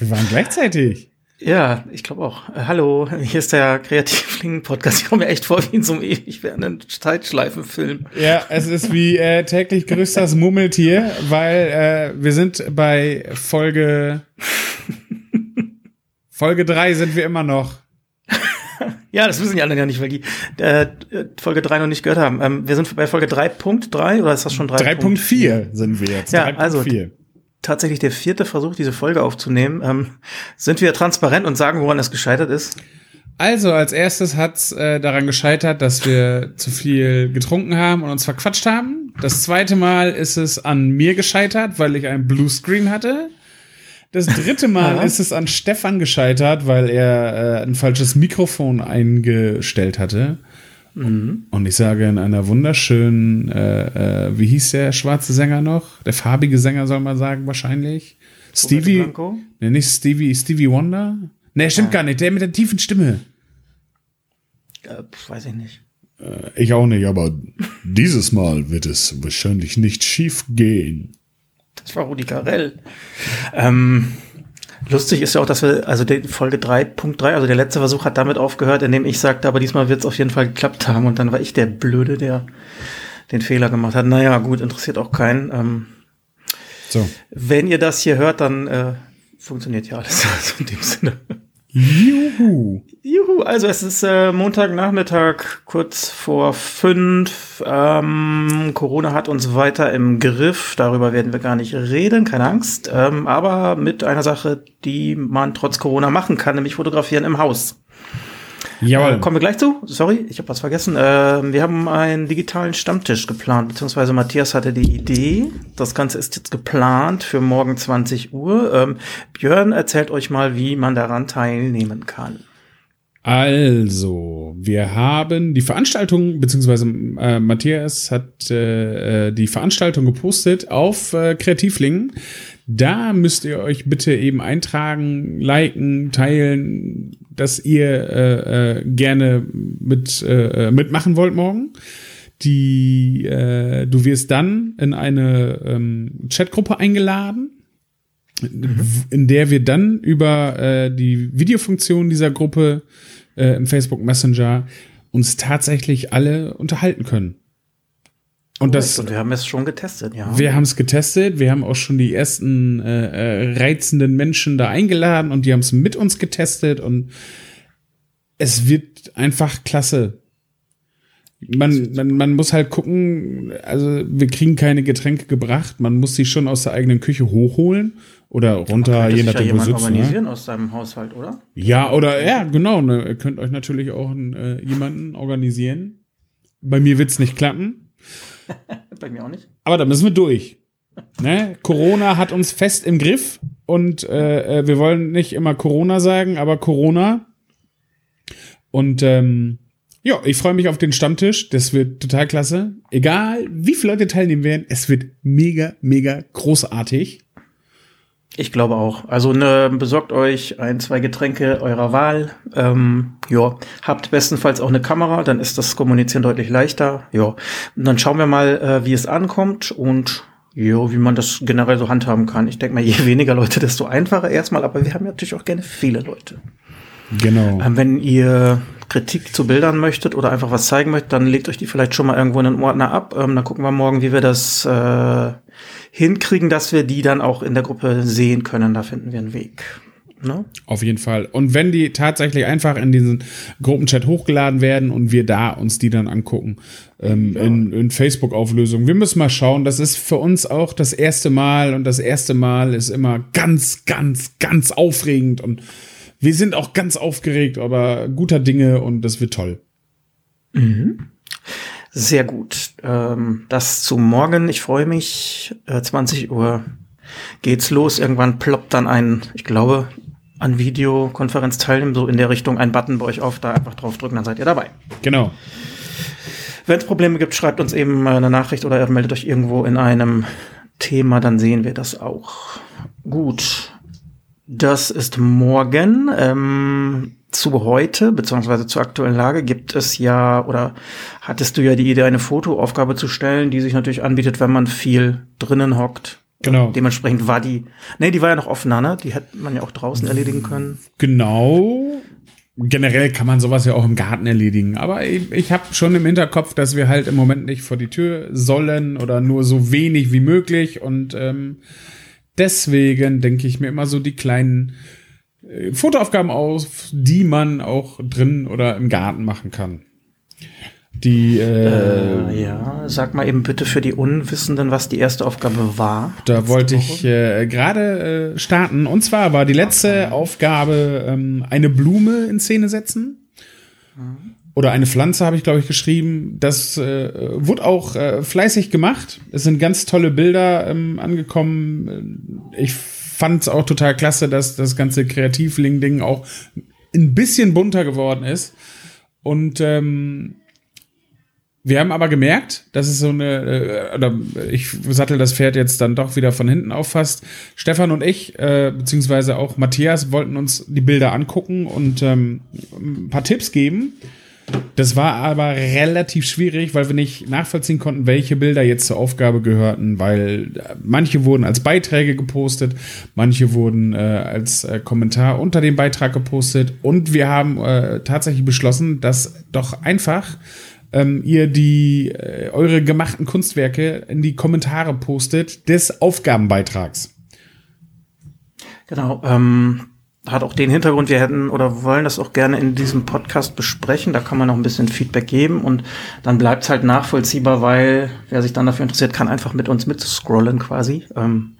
Wir waren gleichzeitig. Ja, ich glaube auch. Äh, hallo, hier ist der Kreativlingen-Podcast. Ich komme mir echt vor wie in so einem ewig werdenden Zeitschleifenfilm. Ja, es ist wie äh, täglich grüßt das Mummeltier, weil äh, wir sind bei Folge Folge drei sind wir immer noch. ja, das wissen die anderen ja nicht, weil die äh, Folge drei noch nicht gehört haben. Ähm, wir sind bei Folge 3.3 oder ist das schon 3.4? 3.4 sind wir jetzt. Ja, 3. also 4 tatsächlich der vierte Versuch, diese Folge aufzunehmen. Ähm, sind wir transparent und sagen, woran es gescheitert ist? Also, als erstes hat's äh, daran gescheitert, dass wir zu viel getrunken haben und uns verquatscht haben. Das zweite Mal ist es an mir gescheitert, weil ich einen Bluescreen hatte. Das dritte Mal ist es an Stefan gescheitert, weil er äh, ein falsches Mikrofon eingestellt hatte. Mhm. Und ich sage in einer wunderschönen, äh, äh, wie hieß der schwarze Sänger noch? Der farbige Sänger soll man sagen, wahrscheinlich. Stevie. Ne, nicht Stevie, Stevie Wonder? Ne, stimmt ja. gar nicht. Der mit der tiefen Stimme. Äh, weiß ich nicht. Äh, ich auch nicht, aber dieses Mal wird es wahrscheinlich nicht schief gehen. Das war Rudi Carell. Ähm, Lustig ist ja auch, dass wir, also die Folge 3.3, also der letzte Versuch hat damit aufgehört, indem ich sagte, aber diesmal wird es auf jeden Fall geklappt haben. Und dann war ich der Blöde, der den Fehler gemacht hat. Naja, gut, interessiert auch keinen. Ähm, so. Wenn ihr das hier hört, dann äh, funktioniert ja alles. Also in dem Sinne. Juhu. Juhu, also es ist äh, Montagnachmittag, kurz vor fünf. Ähm, Corona hat uns weiter im Griff. Darüber werden wir gar nicht reden, keine Angst. Ähm, aber mit einer Sache, die man trotz Corona machen kann, nämlich fotografieren im Haus. Jawohl. Äh, kommen wir gleich zu. Sorry, ich habe was vergessen. Äh, wir haben einen digitalen Stammtisch geplant, beziehungsweise Matthias hatte die Idee. Das Ganze ist jetzt geplant für morgen 20 Uhr. Ähm, Björn erzählt euch mal, wie man daran teilnehmen kann. Also, wir haben die Veranstaltung, beziehungsweise äh, Matthias hat äh, äh die Veranstaltung gepostet auf äh, Kreativlingen. Da müsst ihr euch bitte eben eintragen, liken, teilen, dass ihr äh, äh, gerne mit, äh, äh, mitmachen wollt morgen. Die, äh, du wirst dann in eine ähm, Chatgruppe eingeladen, mhm. in der wir dann über äh, die Videofunktion dieser Gruppe äh, im Facebook Messenger uns tatsächlich alle unterhalten können. Und das, und wir haben es schon getestet, ja. Wir haben es getestet, wir haben auch schon die ersten äh, äh, reizenden Menschen da eingeladen und die haben es mit uns getestet und es wird einfach klasse. Man, man, man muss halt gucken, also wir kriegen keine Getränke gebracht, man muss sie schon aus der eigenen Küche hochholen oder runter, je nachdem, ja wo. Ne? organisieren ne? aus seinem Haushalt, oder? Ja, oder ja, genau. Ne, ihr könnt euch natürlich auch äh, jemanden organisieren. Bei mir wird's nicht klappen. Bei mir auch nicht. Aber da müssen wir durch. Ne? Corona hat uns fest im Griff und äh, äh, wir wollen nicht immer Corona sagen, aber Corona. Und ähm, ja, ich freue mich auf den Stammtisch. Das wird total klasse. Egal, wie viele Leute teilnehmen werden, es wird mega, mega großartig. Ich glaube auch. Also ne, besorgt euch ein, zwei Getränke eurer Wahl. Ähm, ja, habt bestenfalls auch eine Kamera, dann ist das Kommunizieren deutlich leichter. Ja, und dann schauen wir mal, äh, wie es ankommt und ja, wie man das generell so handhaben kann. Ich denke mal, je weniger Leute, desto einfacher erstmal. Aber wir haben ja natürlich auch gerne viele Leute. Genau. Ähm, wenn ihr Kritik zu Bildern möchtet oder einfach was zeigen möchtet, dann legt euch die vielleicht schon mal irgendwo in einen Ordner ab. Ähm, dann gucken wir morgen, wie wir das äh, hinkriegen, dass wir die dann auch in der Gruppe sehen können. Da finden wir einen Weg. Ne? Auf jeden Fall. Und wenn die tatsächlich einfach in diesen Gruppenchat hochgeladen werden und wir da uns die dann angucken, ähm, ja. in, in Facebook-Auflösung. Wir müssen mal schauen. Das ist für uns auch das erste Mal und das erste Mal ist immer ganz, ganz, ganz aufregend und wir sind auch ganz aufgeregt, aber guter Dinge und das wird toll. Mhm. Sehr gut. Ähm, das zu morgen. Ich freue mich. Äh, 20 Uhr geht's los. Irgendwann ploppt dann ein, ich glaube, an Videokonferenz teilnehmen, so in der Richtung ein Button bei euch auf, da einfach drauf drücken, dann seid ihr dabei. Genau. Wenn es Probleme gibt, schreibt uns eben eine Nachricht oder meldet euch irgendwo in einem Thema, dann sehen wir das auch. Gut. Das ist morgen. Ähm, zu heute, beziehungsweise zur aktuellen Lage, gibt es ja, oder hattest du ja die Idee, eine Fotoaufgabe zu stellen, die sich natürlich anbietet, wenn man viel drinnen hockt. Genau. Dementsprechend war die, nee, die war ja noch offener, ne? Die hätte man ja auch draußen erledigen können. Genau. Generell kann man sowas ja auch im Garten erledigen. Aber ich, ich habe schon im Hinterkopf, dass wir halt im Moment nicht vor die Tür sollen oder nur so wenig wie möglich. Und ähm, deswegen denke ich mir immer so die kleinen Fotoaufgaben aus, die man auch drin oder im Garten machen kann. Die, äh, Äh, ja, sag mal eben bitte für die Unwissenden, was die erste Aufgabe war. Da wollte ich äh, gerade äh, starten. Und zwar war die letzte Aufgabe ähm, eine Blume in Szene setzen. Oder eine Pflanze habe ich, glaube ich, geschrieben. Das äh, wurde auch äh, fleißig gemacht. Es sind ganz tolle Bilder ähm, angekommen. Ich fand es auch total klasse, dass das ganze Kreativling-Ding auch ein bisschen bunter geworden ist. Und ähm, wir haben aber gemerkt, dass es so eine, äh, oder ich sattel das Pferd jetzt dann doch wieder von hinten auf fast. Stefan und ich, äh, beziehungsweise auch Matthias, wollten uns die Bilder angucken und ähm, ein paar Tipps geben. Das war aber relativ schwierig, weil wir nicht nachvollziehen konnten, welche Bilder jetzt zur Aufgabe gehörten, weil äh, manche wurden als Beiträge gepostet, manche wurden äh, als äh, Kommentar unter dem Beitrag gepostet und wir haben äh, tatsächlich beschlossen, dass doch einfach ähm, ihr die äh, eure gemachten Kunstwerke in die Kommentare postet des Aufgabenbeitrags. Genau, ähm, hat auch den Hintergrund, wir hätten oder wollen das auch gerne in diesem Podcast besprechen. Da kann man noch ein bisschen Feedback geben und dann bleibt es halt nachvollziehbar, weil wer sich dann dafür interessiert, kann einfach mit uns mitscrollen quasi. Ähm,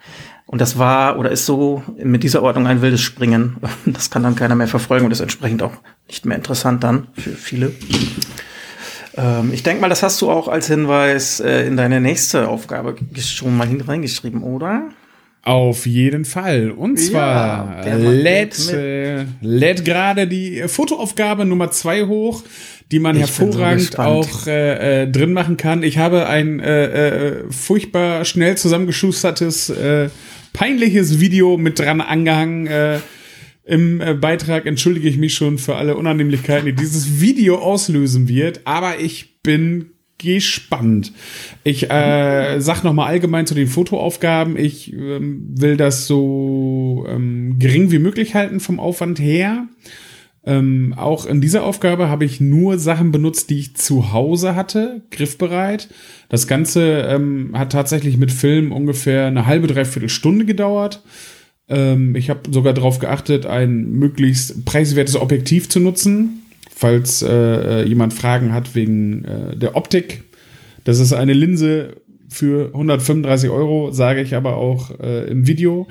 und das war oder ist so mit dieser Ordnung ein wildes Springen. Das kann dann keiner mehr verfolgen und ist entsprechend auch nicht mehr interessant dann für viele. Ähm, ich denke mal, das hast du auch als Hinweis äh, in deine nächste Aufgabe schon mal hin reingeschrieben, oder? Auf jeden Fall. Und zwar Ja, lädt, äh, lädt gerade die Fotoaufgabe Nummer zwei hoch, die man Ich so hervorragend gespannt. auch äh, äh, drin machen kann. Ich habe ein äh, äh, furchtbar schnell zusammengeschustertes, äh, peinliches Video mit dran angehangen. Äh, Im äh, Beitrag entschuldige ich mich schon für alle Unannehmlichkeiten, die dieses Video auslösen wird. Aber ich bin gespannt. Ich äh, sag noch mal allgemein zu den Fotoaufgaben. Ich ähm, will das so ähm, gering wie möglich halten vom Aufwand her. Ähm, auch in dieser Aufgabe habe ich nur Sachen benutzt, die ich zu Hause hatte, griffbereit. Das Ganze ähm, hat tatsächlich mit Film ungefähr eine halbe, dreiviertel Stunde gedauert. Ähm, ich habe sogar darauf geachtet, ein möglichst preiswertes Objektiv zu nutzen, falls äh, äh, jemand Fragen hat wegen äh, der Optik. Das ist eine Linse für 135 Euro, sage ich aber auch äh, im Video.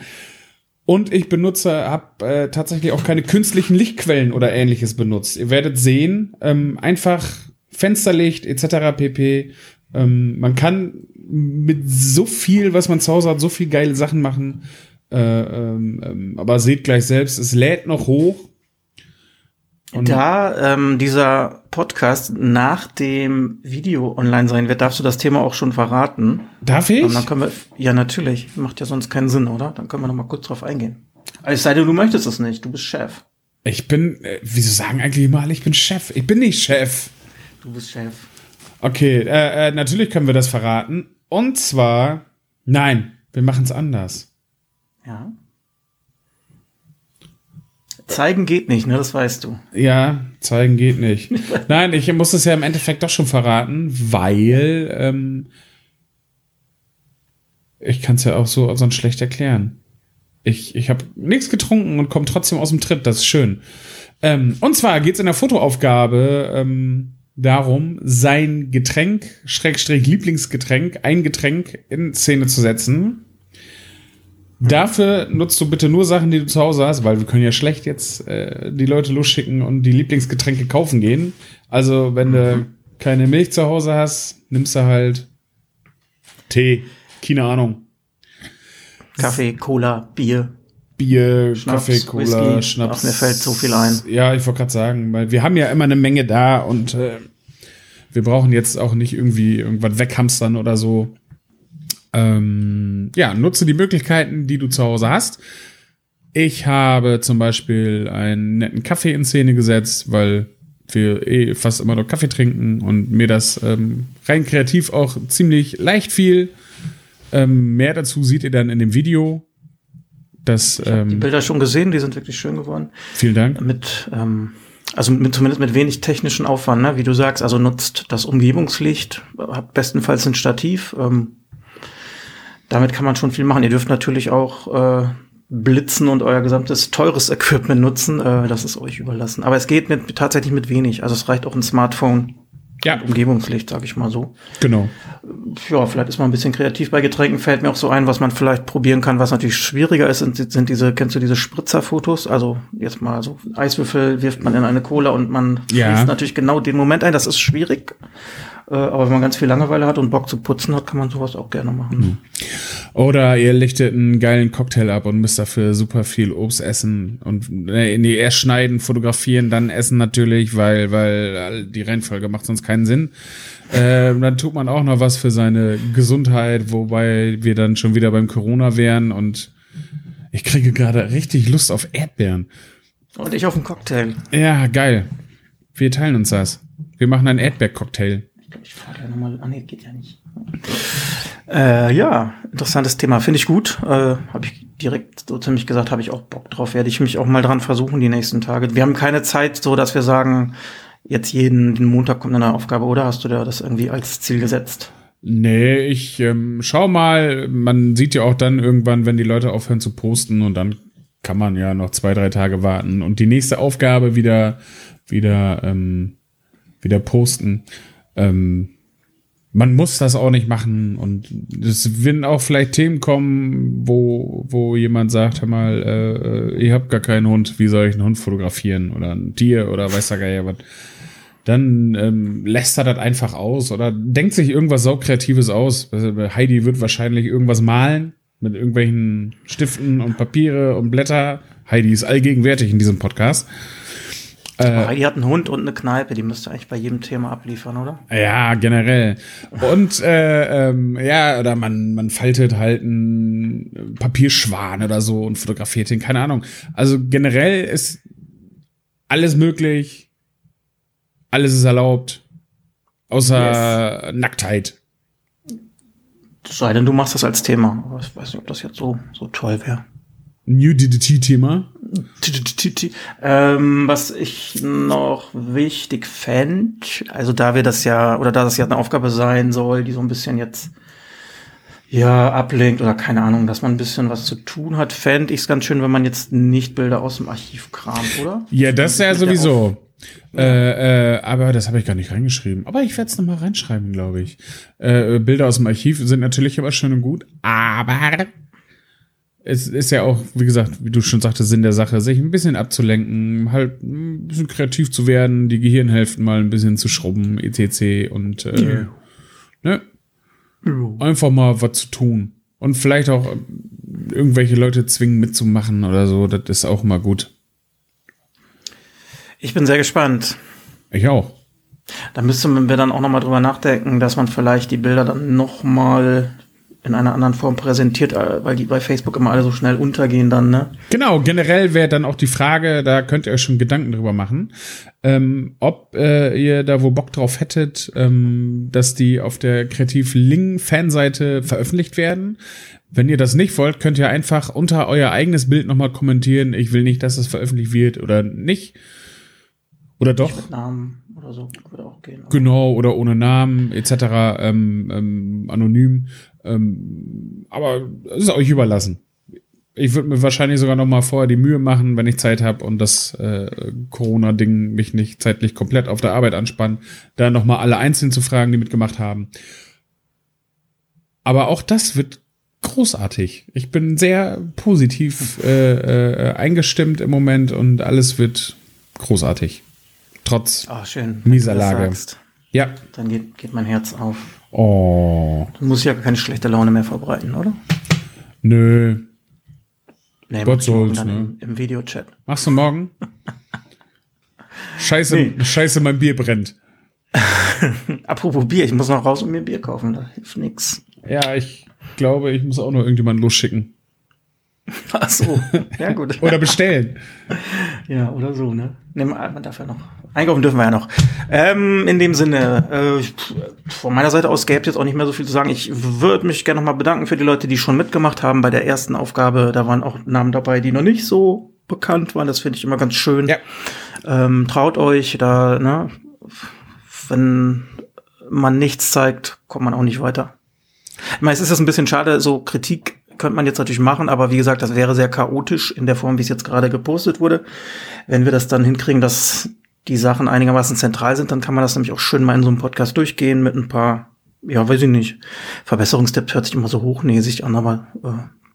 Und ich benutze, habe äh, tatsächlich auch keine künstlichen Lichtquellen oder ähnliches benutzt. Ihr werdet sehen, ähm, einfach Fensterlicht etc. pp. Ähm, man kann mit so viel, was man zu Hause hat, so viel geile Sachen machen. Äh, ähm, ähm, aber seht gleich selbst, es lädt noch hoch. Da ähm, dieser Podcast nach dem Video online sein wird, darfst du das Thema auch schon verraten. Darf ich? Und dann können wir, ja natürlich, macht ja sonst keinen Sinn, oder? Dann können wir noch mal kurz drauf eingehen. Also es sei denn, du möchtest es nicht, du bist Chef. Ich bin, äh, wieso sagen eigentlich immer alle, ich bin Chef? Ich bin nicht Chef. Du bist Chef. Okay, äh, äh, natürlich können wir das verraten. Und zwar, nein, wir machen es anders. Ja. Zeigen geht nicht, ne? Das weißt du. Ja, zeigen geht nicht. Nein, ich muss es ja im Endeffekt doch schon verraten, weil ähm, ich kann es ja auch so sonst schlecht erklären. Ich, ich habe nichts getrunken und komme trotzdem aus dem Tritt, das ist schön. Ähm, und zwar geht es in der Fotoaufgabe ähm, darum, sein Getränk, Schrägstrich Lieblingsgetränk, ein Getränk in Szene zu setzen. Dafür nutzt du bitte nur Sachen, die du zu Hause hast, weil wir können ja schlecht jetzt äh, die Leute losschicken und die Lieblingsgetränke kaufen gehen. Also, wenn du keine Milch zu Hause hast, nimmst du halt Tee, keine Ahnung. Kaffee, Cola, Bier. Bier, Schnaps, Kaffee, Cola, Whisky. Schnaps. Ach, mir fällt so viel ein. Ja, ich wollte gerade sagen, weil wir haben ja immer eine Menge da und äh, wir brauchen jetzt auch nicht irgendwie irgendwas weghamstern oder so. Ähm, ähm, ja, nutze die Möglichkeiten, die du zu Hause hast. Ich habe zum Beispiel einen netten Kaffee in Szene gesetzt, weil wir eh fast immer noch Kaffee trinken und mir das ähm, rein kreativ auch ziemlich leicht fiel. Ähm, mehr dazu seht ihr dann in dem Video. Das, Ich habe die ähm, Bilder schon gesehen, die sind wirklich schön geworden. vielen Dank. Mit, ähm, also mit, zumindest mit wenig technischen Aufwand, ne? wie du sagst, also nutzt das Umgebungslicht, habt bestenfalls ein Stativ. Ähm, damit kann man schon viel machen. Ihr dürft natürlich auch äh, blitzen und euer gesamtes teures Equipment nutzen. Äh, das ist euch überlassen. Aber es geht mit, tatsächlich mit wenig. Also es reicht auch ein Smartphone. Ja, Umgebungslicht, sage ich mal so. genau. Ja, vielleicht ist man ein bisschen kreativ bei Getränken. Fällt mir auch so ein, was man vielleicht probieren kann, was natürlich schwieriger ist, sind, sind diese, kennst du diese Spritzerfotos? Also jetzt mal so Eiswürfel wirft man in eine Cola und man Ja. fließt natürlich genau den Moment ein. Das ist schwierig. Äh, aber wenn man ganz viel Langeweile hat und Bock zu putzen hat, kann man sowas auch gerne machen. Oder ihr lichtet einen geilen Cocktail ab und müsst dafür super viel Obst essen und nee, nee, erst schneiden, fotografieren, dann essen natürlich, weil, weil die Reihenfolge macht sonst keinen Sinn. Ähm, dann tut man auch noch was für seine Gesundheit, wobei wir dann schon wieder beim Corona wären und ich kriege gerade richtig Lust auf Erdbeeren. Und ich auf einen Cocktail. Ja, geil. Wir teilen uns das. Wir machen einen Erdbeercocktail. Ich glaube, ich fahre gleich nochmal. Ah, nee, geht ja nicht. Äh, ja, interessantes Thema. Finde ich gut. Äh, habe ich direkt so ziemlich gesagt, habe ich auch Bock drauf. Werde ich mich auch mal dran versuchen die nächsten Tage. Wir haben keine Zeit, so dass wir sagen, jetzt jeden den Montag kommt eine Aufgabe, oder hast du da das irgendwie als Ziel gesetzt? Nee, ich ähm, schau mal, man sieht ja auch dann irgendwann, wenn die Leute aufhören zu posten und dann kann man ja noch zwei, drei Tage warten und die nächste Aufgabe wieder, wieder, ähm, wieder posten. Ähm, man muss das auch nicht machen und es werden auch vielleicht Themen kommen, wo, wo jemand sagt, hör mal, äh, ihr habt gar keinen Hund, wie soll ich einen Hund fotografieren oder ein Tier oder weiß der Geier was dann ähm, lässt er das einfach aus oder denkt sich irgendwas saukreatives aus. Heidi wird wahrscheinlich irgendwas malen mit irgendwelchen Stiften und Papiere und Blätter. Heidi ist allgegenwärtig in diesem Podcast. Äh, Heidi hat einen Hund und eine Kneipe, die müsste eigentlich bei jedem Thema abliefern, oder? Ja, generell. Und äh, ähm, ja, oder man, man faltet halt einen Papierschwan oder so und fotografiert ihn, keine Ahnung. Also generell ist alles möglich, alles ist erlaubt, außer Nacktheit. Es sei denn, du machst das als Thema. Aber ich weiß nicht, ob das jetzt so, so toll wäre. Nudity-Thema. Ähm, was ich noch wichtig fände, also da wir das ja, oder da das ja eine Aufgabe sein soll, die so ein bisschen jetzt ja ablenkt oder keine Ahnung, dass man ein bisschen was zu tun hat, fände ich es ganz schön, wenn man jetzt nicht Bilder aus dem Archiv kramt, oder? Ja, das ja Mit der sowieso. Äh, äh, aber das habe ich gar nicht reingeschrieben. Aber ich werde es nochmal reinschreiben, glaube ich. Äh, Bilder aus dem Archiv sind natürlich aber schön und gut, aber es ist ja auch, wie gesagt, wie du schon sagtest, Sinn der Sache, sich ein bisschen abzulenken, halt ein bisschen kreativ zu werden, die Gehirnhälften mal ein bisschen zu schrubben, etc. Und äh, ne? einfach mal was zu tun. Und vielleicht auch irgendwelche Leute zwingen mitzumachen oder so, das ist auch immer gut. Ich bin sehr gespannt. Ich auch. Da müssten wir dann auch nochmal drüber nachdenken, dass man vielleicht die Bilder dann nochmal in einer anderen Form präsentiert, äh, weil die bei Facebook immer alle so schnell untergehen dann, ne? Genau, generell wäre dann auch die Frage, da könnt ihr euch schon Gedanken drüber machen, ähm, ob äh, ihr da wo Bock drauf hättet, ähm, dass die auf der Kreativ Ling Fanseite veröffentlicht werden. Wenn ihr das nicht wollt, könnt ihr einfach unter euer eigenes Bild nochmal kommentieren, ich will nicht, dass es veröffentlicht wird oder nicht. Oder doch. Mit Namen oder so würde auch gehen. Genau, oder ohne Namen etc. Ähm, ähm, anonym. Ähm, aber es ist euch überlassen. Ich würde mir wahrscheinlich sogar noch mal vorher die Mühe machen, wenn ich Zeit habe und das äh, Corona-Ding mich nicht zeitlich komplett auf der Arbeit anspannt, da noch mal alle einzeln zu fragen, die mitgemacht haben. Aber auch das wird großartig. Ich bin sehr positiv äh, äh, eingestimmt im Moment und alles wird großartig. Trotz Ah, schön. Mieser Lage. ja. Dann geht, geht mein Herz auf. Oh, Dann muss ich ja keine schlechte Laune mehr verbreiten, oder? nö. Nee, Gott soll's, ne? im, im Videochat. Machst du morgen? Scheiße, Nee. scheiße, mein Bier brennt. Apropos Bier, ich muss noch raus und mir Bier kaufen. Da hilft nix. Ja, ich glaube, ich muss auch noch irgendjemanden losschicken. Ach so, ja gut. Oder bestellen. ja, oder so, ne? Nehmen, man darf ja noch. Einkaufen dürfen wir ja noch. Ähm, in dem Sinne, äh, von meiner Seite aus gäbe jetzt auch nicht mehr so viel zu sagen. Ich würde mich gerne nochmal bedanken für die Leute, die schon mitgemacht haben bei der ersten Aufgabe. Da waren auch Namen dabei, die noch nicht so bekannt waren. Das finde ich immer ganz schön. Ja. Ähm, traut euch, da, ne, wenn man nichts zeigt, kommt man auch nicht weiter. Ich meine, es ist jetzt ein bisschen schade, so Kritik könnte man jetzt natürlich machen, aber wie gesagt, das wäre sehr chaotisch in der Form, wie es jetzt gerade gepostet wurde. Wenn wir das dann hinkriegen, dass die Sachen einigermaßen zentral sind, dann kann man das nämlich auch schön mal in so einem Podcast durchgehen mit ein paar, ja, weiß ich nicht, Verbesserungstipps hört sich immer so hochnäsig an, aber äh,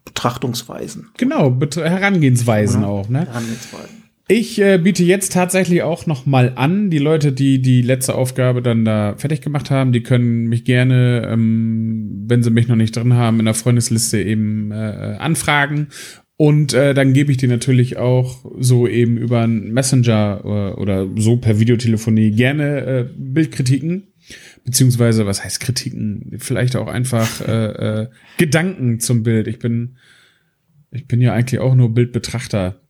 Betrachtungsweisen. Genau, Bet Herangehensweisen ja, auch, ne? Herangehensweisen. Ich äh, biete jetzt tatsächlich auch noch mal an, die Leute, die die letzte Aufgabe dann da fertig gemacht haben, die können mich gerne, ähm, wenn sie mich noch nicht drin haben, in der Freundesliste eben äh, anfragen. Und äh, dann gebe ich die natürlich auch so eben über einen Messenger äh, oder so per Videotelefonie gerne äh, Bildkritiken beziehungsweise was heißt Kritiken? Vielleicht auch einfach äh, äh, Gedanken zum Bild. Ich bin ich bin ja eigentlich auch nur Bildbetrachter.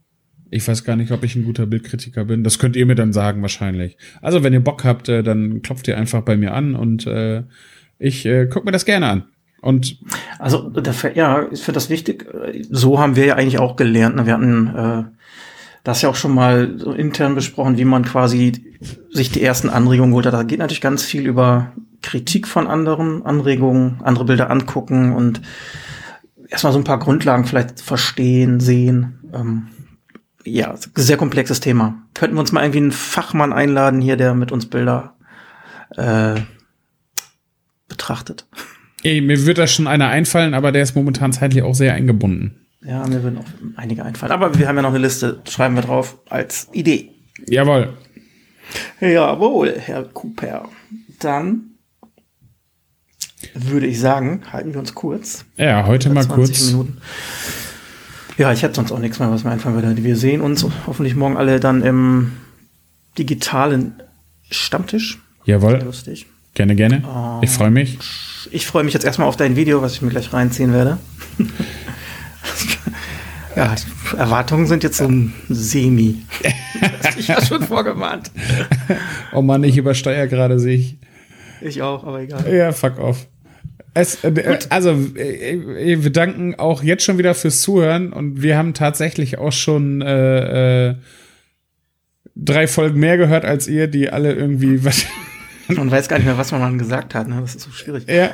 Ich weiß gar nicht, ob ich ein guter Bildkritiker bin. Das könnt ihr mir dann sagen wahrscheinlich. Also wenn ihr Bock habt, äh, dann klopft ihr einfach bei mir an und äh, ich äh, guck mir das gerne an. Und also dafür, ja, ich finde das wichtig. So haben wir ja eigentlich auch gelernt. Ne? Wir hatten äh, das ja auch schon mal so intern besprochen, wie man quasi sich die ersten Anregungen holt. Da geht natürlich ganz viel über Kritik von anderen, Anregungen, andere Bilder angucken und erstmal so ein paar Grundlagen vielleicht verstehen, sehen. Ähm, ja, sehr komplexes Thema. Könnten wir uns mal irgendwie einen Fachmann einladen hier, der mit uns Bilder äh, betrachtet? Ey, mir wird da schon einer einfallen, aber der ist momentan zeitlich auch sehr eingebunden. Ja, mir würden auch einige einfallen. Aber wir haben ja noch eine Liste, schreiben wir drauf als Idee. Jawohl. Jawohl, Herr Cooper. Dann würde ich sagen, halten wir uns kurz. Ja, heute mal kurz. Minuten. Ja, ich hätte sonst auch nichts mehr, was mir einfallen würde. Wir sehen uns hoffentlich morgen alle dann im digitalen Stammtisch. Jawohl. lustig. Gerne, gerne. Uh, ich freue mich. Ich freue mich jetzt erstmal auf dein Video, was ich mir gleich reinziehen werde. ja, Erwartungen sind jetzt so ein Semi. das ich ja schon vorgewarnt. oh Mann, ich übersteuere gerade sich. Ich auch, aber egal. Ja, fuck off. Es, äh, also, äh, wir danken auch jetzt schon wieder fürs Zuhören und wir haben tatsächlich auch schon äh, äh, drei Folgen mehr gehört als ihr, die alle irgendwie was. Man weiß gar nicht mehr, was man mal gesagt hat, ne? Das ist so schwierig. Ja.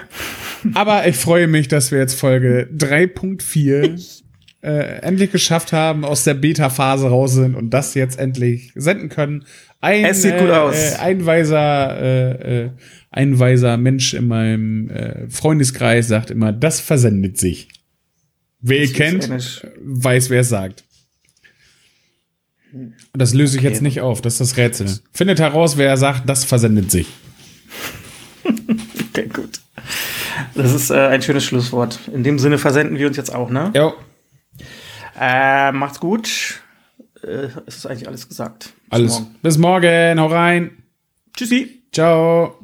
Aber ich freue mich, dass wir jetzt Folge 3.4 äh, endlich geschafft haben, aus der Beta-Phase raus sind und das jetzt endlich senden können. Ein, es sieht gut äh, aus. Äh, ein weiser, äh, äh, ein weiser Mensch in meinem äh, Freundeskreis sagt immer, das versendet sich. Wer ihr kennt, weiß, wer es sagt. Das löse ich okay. jetzt nicht auf, das ist das Rätsel. Findet heraus, wer sagt, das versendet sich. okay, gut. Das ist äh, ein schönes Schlusswort. In dem Sinne versenden wir uns jetzt auch, ne? Ja. Äh, macht's gut. Äh, es ist eigentlich alles gesagt. Bis alles. Morgen. Bis morgen. Hau rein. Tschüssi. Ciao.